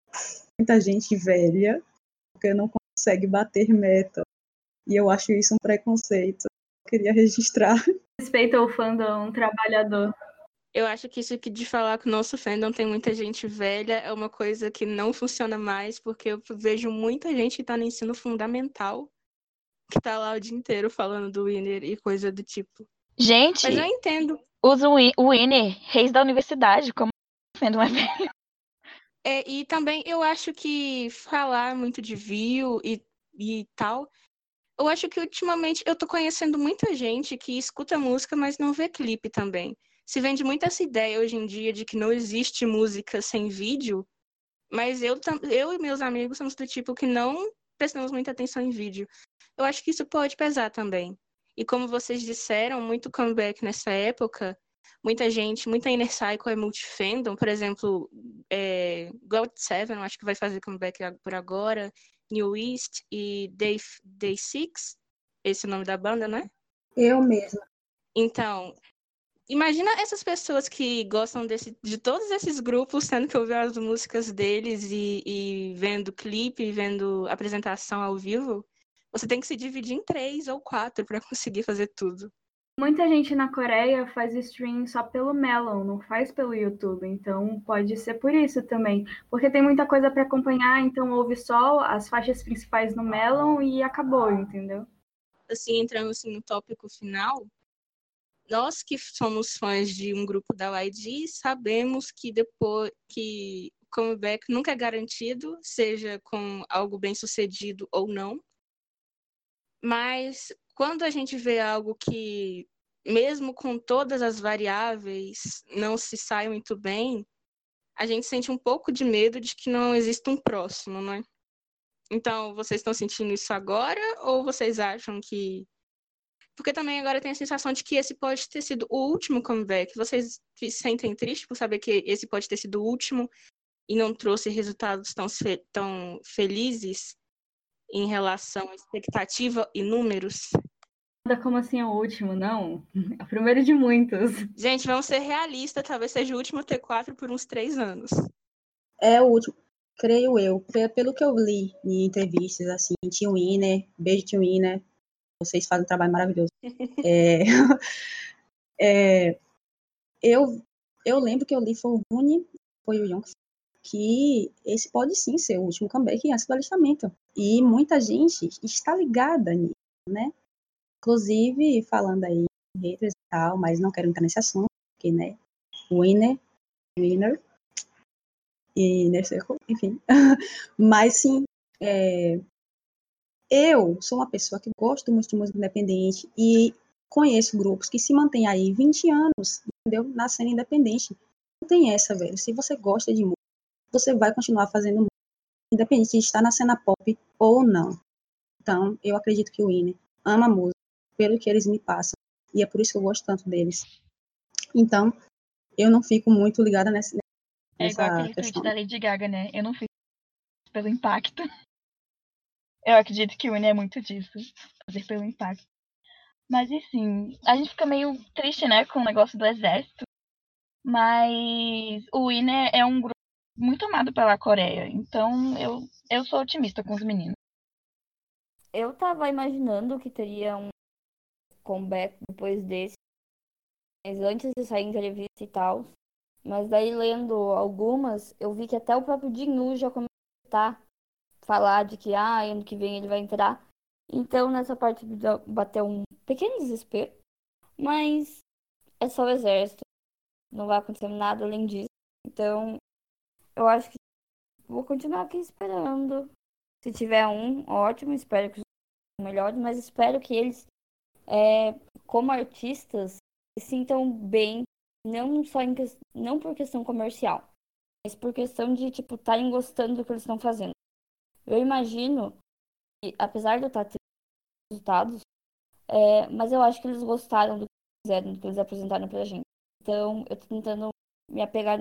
Muita gente velha, porque não consegue bater meta. E eu acho isso um preconceito. Eu queria registrar. Respeita o fandom trabalhador. Eu acho que isso aqui de falar que o nosso fandom tem muita gente velha é uma coisa que não funciona mais, porque eu vejo muita gente que tá no ensino fundamental que tá lá o dia inteiro falando do Winner e coisa do tipo. Gente, Mas eu entendo. usa o Win- o Winnie, reis da universidade, como o fandom é velho. É, e também eu acho que falar muito de view e, e tal. Eu acho que ultimamente eu tô conhecendo muita gente que escuta música, mas não vê clipe também. Se vende muito essa ideia hoje em dia de que não existe música sem vídeo, mas eu, eu e meus amigos somos do tipo que não prestamos muita atenção em vídeo. Eu acho que isso pode pesar também. E como vocês disseram, muito comeback nessa época, muita gente, muita Inner Cycle é multifandom, por exemplo, é, God7, eu acho que vai fazer comeback por agora, New East e Day, Day Six, esse é o nome da banda, né? Eu mesma. Então, imagina essas pessoas que gostam desse, de todos esses grupos, sendo que ouviram as músicas deles e, e vendo clipe, vendo apresentação ao vivo. Você tem que se dividir em três ou quatro para (laughs) conseguir fazer tudo. Muita gente na Coreia faz stream só pelo Melon, não faz pelo YouTube, então pode ser por isso também. Porque tem muita coisa para acompanhar, então ouve só as faixas principais no Melon e acabou, entendeu? Assim, entrando assim, no tópico final, nós que somos fãs de um grupo da YG sabemos que depois que o comeback nunca é garantido, seja com algo bem sucedido ou não. Mas quando a gente vê algo que, mesmo com todas as variáveis, não se sai muito bem, a gente sente um pouco de medo de que não exista um próximo, não é? Então, vocês estão sentindo isso agora ou vocês acham que. Porque também agora tem a sensação de que esse pode ter sido o último comeback. Vocês se sentem tristes por saber que esse pode ter sido o último e não trouxe resultados tão, tão felizes em relação à expectativa e números? Como assim é o último? Não. (laughs) É o primeiro de muitos. Gente, vamos ser realistas. Talvez seja o último T4 por uns três anos. É o último, creio eu. Pelo que eu li em entrevistas, assim, Tio Winner, beijo Tio Winner. Vocês fazem um trabalho maravilhoso. (laughs) é, (laughs) é, eu, eu lembro que eu li foi o Rune, foi o Young, que esse pode sim ser o último comeback antes do alistamento. E muita gente está ligada nisso, né? Inclusive, falando aí haters e tal, mas não quero entrar nesse assunto, porque, né, winner, winner, e circle, enfim. (laughs) mas, sim, é, eu sou uma pessoa que gosto muito de música independente e conheço grupos que se mantêm aí 20 anos, entendeu? Na cena independente. Não tem essa, velho. Se você gosta de música, você vai continuar fazendo música, independente de estar na cena pop ou não. Então, eu acredito que o Winner ama música pelo que eles me passam. E é por isso que eu gosto tanto deles. Então, eu não fico muito ligada nessa. É igual aquele tweet da Lady Gaga, né? Eu não fico pelo impacto. Eu acredito que o Winnie é muito disso. Fazer pelo impacto. Mas enfim, a gente fica meio triste, né, com o negócio do exército. Mas o Winner é um grupo muito amado pela Coreia. Então eu, eu sou otimista com os meninos. Eu tava imaginando que teria um comeback depois desse. Mas antes de sair em entrevista e tal. Mas daí lendo algumas, eu vi que até o próprio Dinu já começou a falar de que ah, ano que vem ele vai entrar. Então nessa parte bateu um pequeno desespero. Mas é só o exército. Não vai acontecer nada além disso. Então eu acho que vou continuar aqui esperando. Se tiver um, ótimo. Espero que os melhores, mas espero que eles é, como artistas, se sintam bem, não só em, não por questão comercial, mas por questão de, tipo, estarem gostando do que eles estão fazendo. Eu imagino que, apesar de eu estar tendo resultados, é, mas eu acho que eles gostaram do que fizeram, do que eles apresentaram pra gente. Então, eu tô tentando me apegar,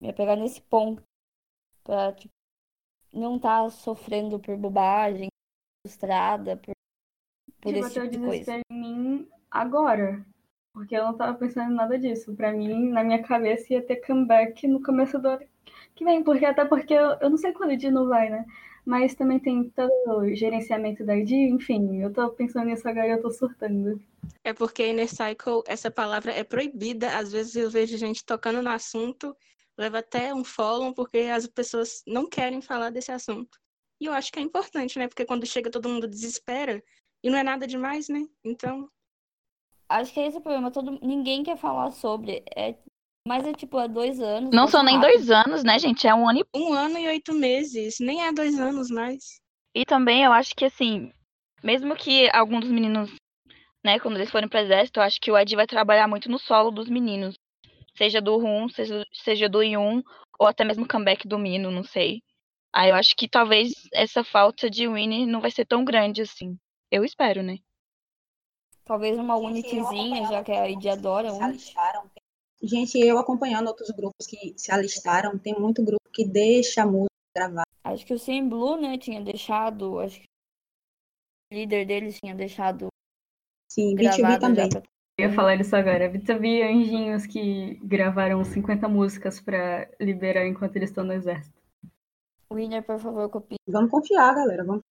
me apegar nesse ponto pra, tipo, não estar tá sofrendo por bobagem, frustrada, por por tipo, esse tipo de coisa. em mim agora. Porque eu não tava pensando em nada disso. Pra mim, na minha cabeça, ia ter comeback no começo do ano que vem. Porque, até porque eu, eu não sei quando o Dino vai, né? Mas também tem todo o gerenciamento da ID, enfim, eu tô pensando nisso agora e eu tô surtando. É porque Inner Cycle, essa palavra é proibida. Às vezes eu vejo gente tocando no assunto, leva até um follow, porque as pessoas não querem falar desse assunto. E eu acho que é importante, né? Porque quando chega todo mundo desespera, e não é nada demais, né? Então. Acho que é esse o problema. Todo... Ninguém quer falar sobre. É... Mas é tipo, há dois anos. Não são nem rápido. dois anos, né, gente? É um ano e. Um ano e oito meses. Nem é dois anos mais. E também eu acho que, assim, mesmo que alguns dos meninos, né, quando eles forem pro exército, eu acho que o Ed vai trabalhar muito no solo dos meninos. Seja do Rum, seja, seja do Yun, ou até mesmo o comeback do Mino, não sei. Aí eu acho que talvez essa falta de Winnie não vai ser tão grande assim. Eu espero, né? Talvez uma Unityzinha, já que a ID adora Unity. Gente, eu acompanhando outros grupos que se alistaram, tem muito grupo que deixa a música gravar. Acho que o Sim Blue, né, tinha deixado, acho que o líder deles tinha deixado Sim, B2B também. Pra... Eu ia falar isso agora. B2B anjinhos que gravaram 50 músicas para liberar enquanto eles estão no exército. Winner, por favor, copie. Vamos confiar, galera. Vamos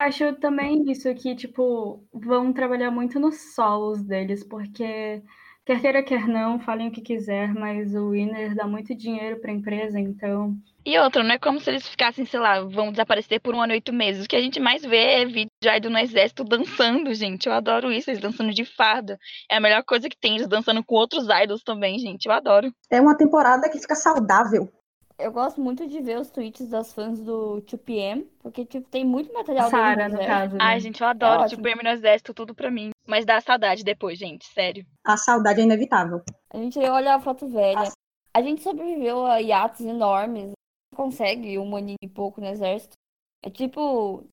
Acho também isso que, tipo, vão trabalhar muito nos solos deles, porque quer queira, quer não, falem o que quiser, mas o Winner dá muito dinheiro pra empresa, então. E outra, não é como se eles ficassem, sei lá, vão desaparecer por um ano e oito meses. O que a gente mais vê é vídeo de idol no exército dançando, gente. Eu adoro isso, eles dançando de farda. É a melhor coisa que tem, eles dançando com outros idols também, gente. Eu adoro. É uma temporada que fica saudável eu gosto muito de ver os tweets das fãs do 2PM, porque, tipo, tem muito material Sara, no caso. Né? Ai, gente, eu adoro é 2PM no exército, tudo pra mim. Mas dá saudade depois, gente, sério. A saudade é inevitável. A gente olha a foto velha. A gente sobreviveu a hiatos enormes. Consegue um aninho e pouco no exército. É tipo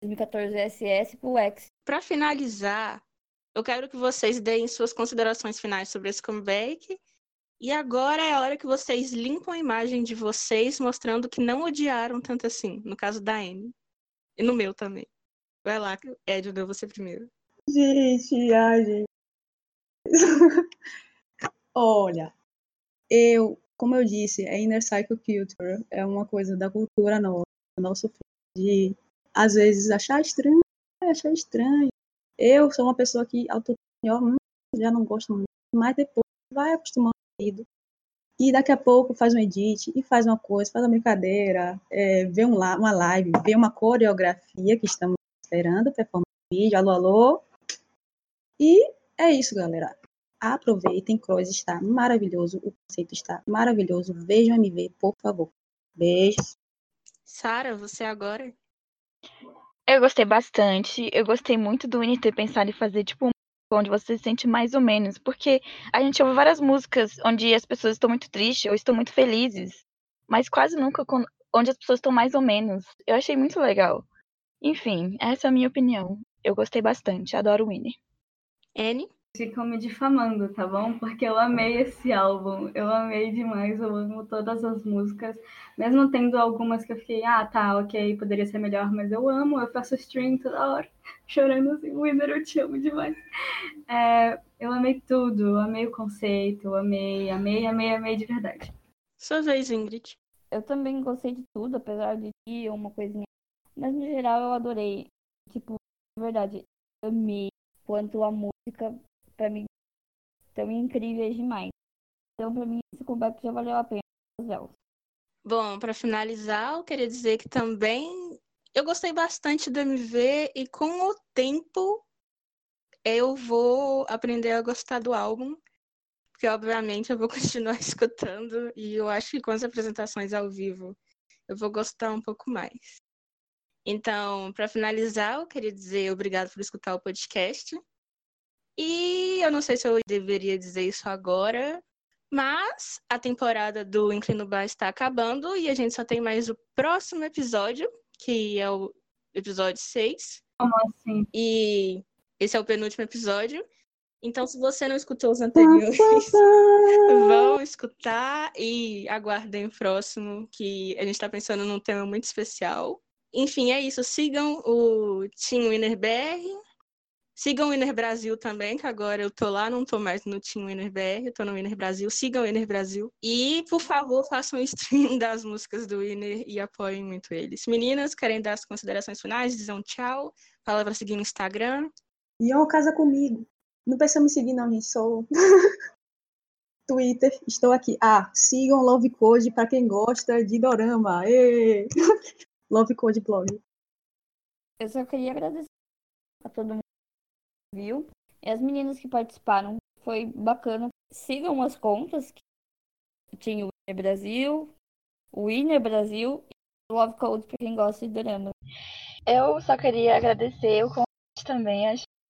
2014 SS pro X. Para finalizar, eu quero que vocês deem suas considerações finais sobre esse comeback. E agora é a hora que vocês limpam a imagem de vocês, mostrando que não odiaram tanto assim, no caso da Anne. E no meu também. Vai lá, Ed, deu você primeiro. Gente, ai, gente. (laughs) Olha, eu, como eu disse, a Inner Cycle Culture é uma coisa da cultura nossa, do nosso de às vezes achar estranho, achar estranho. Eu sou uma pessoa que auto já não gosto muito, mas depois vai acostumando e daqui a pouco faz um edit e faz uma coisa, faz uma brincadeira, é, vê um, uma live, vê uma coreografia que estamos esperando, performar vídeo, alô, alô. E é isso, galera. Aproveitem, Cross está maravilhoso, o conceito está maravilhoso. Vejam MV, por favor. Beijos. Sara, você agora? Eu gostei bastante. Eu gostei muito do Winnie ter pensado em fazer, tipo, onde você se sente mais ou menos. Porque a gente ouve várias músicas onde as pessoas estão muito tristes ou estão muito felizes. Mas quase nunca onde as pessoas estão mais ou menos. Eu achei muito legal. Enfim, essa é a minha opinião. Eu gostei bastante. Adoro o Winnie. Anne? Ficam me difamando, tá bom? Porque eu amei esse álbum, eu amei demais, eu amo todas as músicas, mesmo tendo algumas que eu fiquei, ah, tá, ok, poderia ser melhor, mas eu amo, eu faço stream toda hora, (laughs) chorando assim, Winner, eu te amo demais. É, eu amei tudo, eu amei o conceito, eu amei, amei, amei, amei de verdade. Sua vez, Ingrid. Eu também gostei de tudo, apesar de ter uma coisinha, mas no geral eu adorei, tipo, de verdade, amei quanto a música para mim tão incríveis demais. Então, para mim, esse comeback já valeu a pena. Bom, para finalizar, eu queria dizer que também eu gostei bastante do MV e com o tempo eu vou aprender a gostar do álbum, porque obviamente eu vou (laughs) continuar escutando e eu acho que com as apresentações ao vivo eu vou gostar um pouco mais. Então, para finalizar, eu queria dizer obrigado por escutar o podcast. E eu não sei se eu deveria dizer isso agora, mas a temporada do Inclino Bar está acabando e a gente só tem mais o próximo episódio, que é o episódio 6. Como assim? E esse é o penúltimo episódio. Então, se você não escutou os anteriores, (laughs) vão escutar e aguardem o próximo, que a gente está pensando num tema muito especial. Enfim, é isso. Sigam o Team Winner BR Sigam o Winner Brasil também, que agora eu tô lá, não tô mais no Team Winner BR, eu tô no Winner Brasil. Sigam o Winner Brasil. E, por favor, façam stream (laughs) das músicas do Winner e apoiem muito eles. Meninas, querem dar as considerações finais? Dizem um tchau. Fala pra seguir no Instagram. Ion, casa comigo. Não precisa me seguir, não, gente. Sou. (laughs) Twitter, estou aqui. Ah, sigam Love Code para quem gosta de dorama. (laughs) Love Code Blog. Eu só queria agradecer a todo mundo viu? E as meninas que participaram foi bacana. Sigam as contas que tinha o Winner Brasil, o Winner Brasil e o Love Code para quem gosta de drama. Eu só queria agradecer o convite também.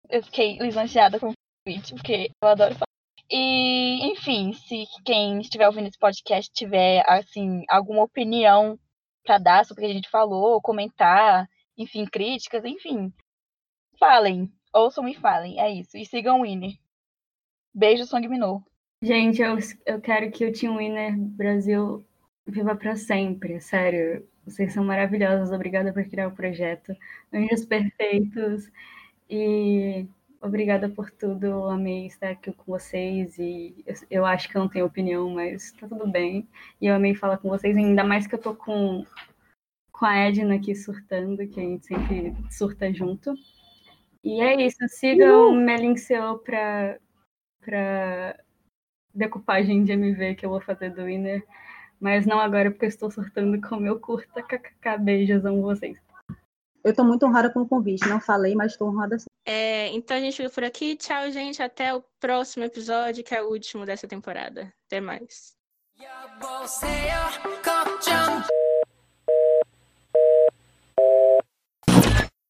Eu fiquei lisonjeada com o convite, porque eu adoro falar. E, enfim, se quem estiver ouvindo esse podcast tiver, assim, alguma opinião para dar sobre o que a gente falou, comentar, enfim, críticas, enfim, falem. Ouçam e falem, é isso. E sigam o Winner. Beijo, Song Minô. Gente, eu, eu quero que o Team Winner Brasil viva para sempre, sério. Vocês são maravilhosos, obrigada por criar o projeto. Anjos perfeitos e obrigada por tudo. Eu amei estar aqui com vocês e eu, eu, acho que eu não tenho opinião, mas tá tudo bem. E eu amei falar com vocês, ainda mais que eu tô com, com a Edna aqui surtando, que a gente sempre surta junto. E é isso, sigam uhum. Melinceo para para decupagem de MV que eu vou fazer do Winner. Mas não agora, porque eu estou sortando com o meu curta. KKK, beijos, amo vocês. Eu estou muito honrada com o convite. Não falei, mas estou honrada sim. É, então a gente fica por aqui. Tchau, gente. Até o próximo episódio, que é o último dessa temporada. Até mais.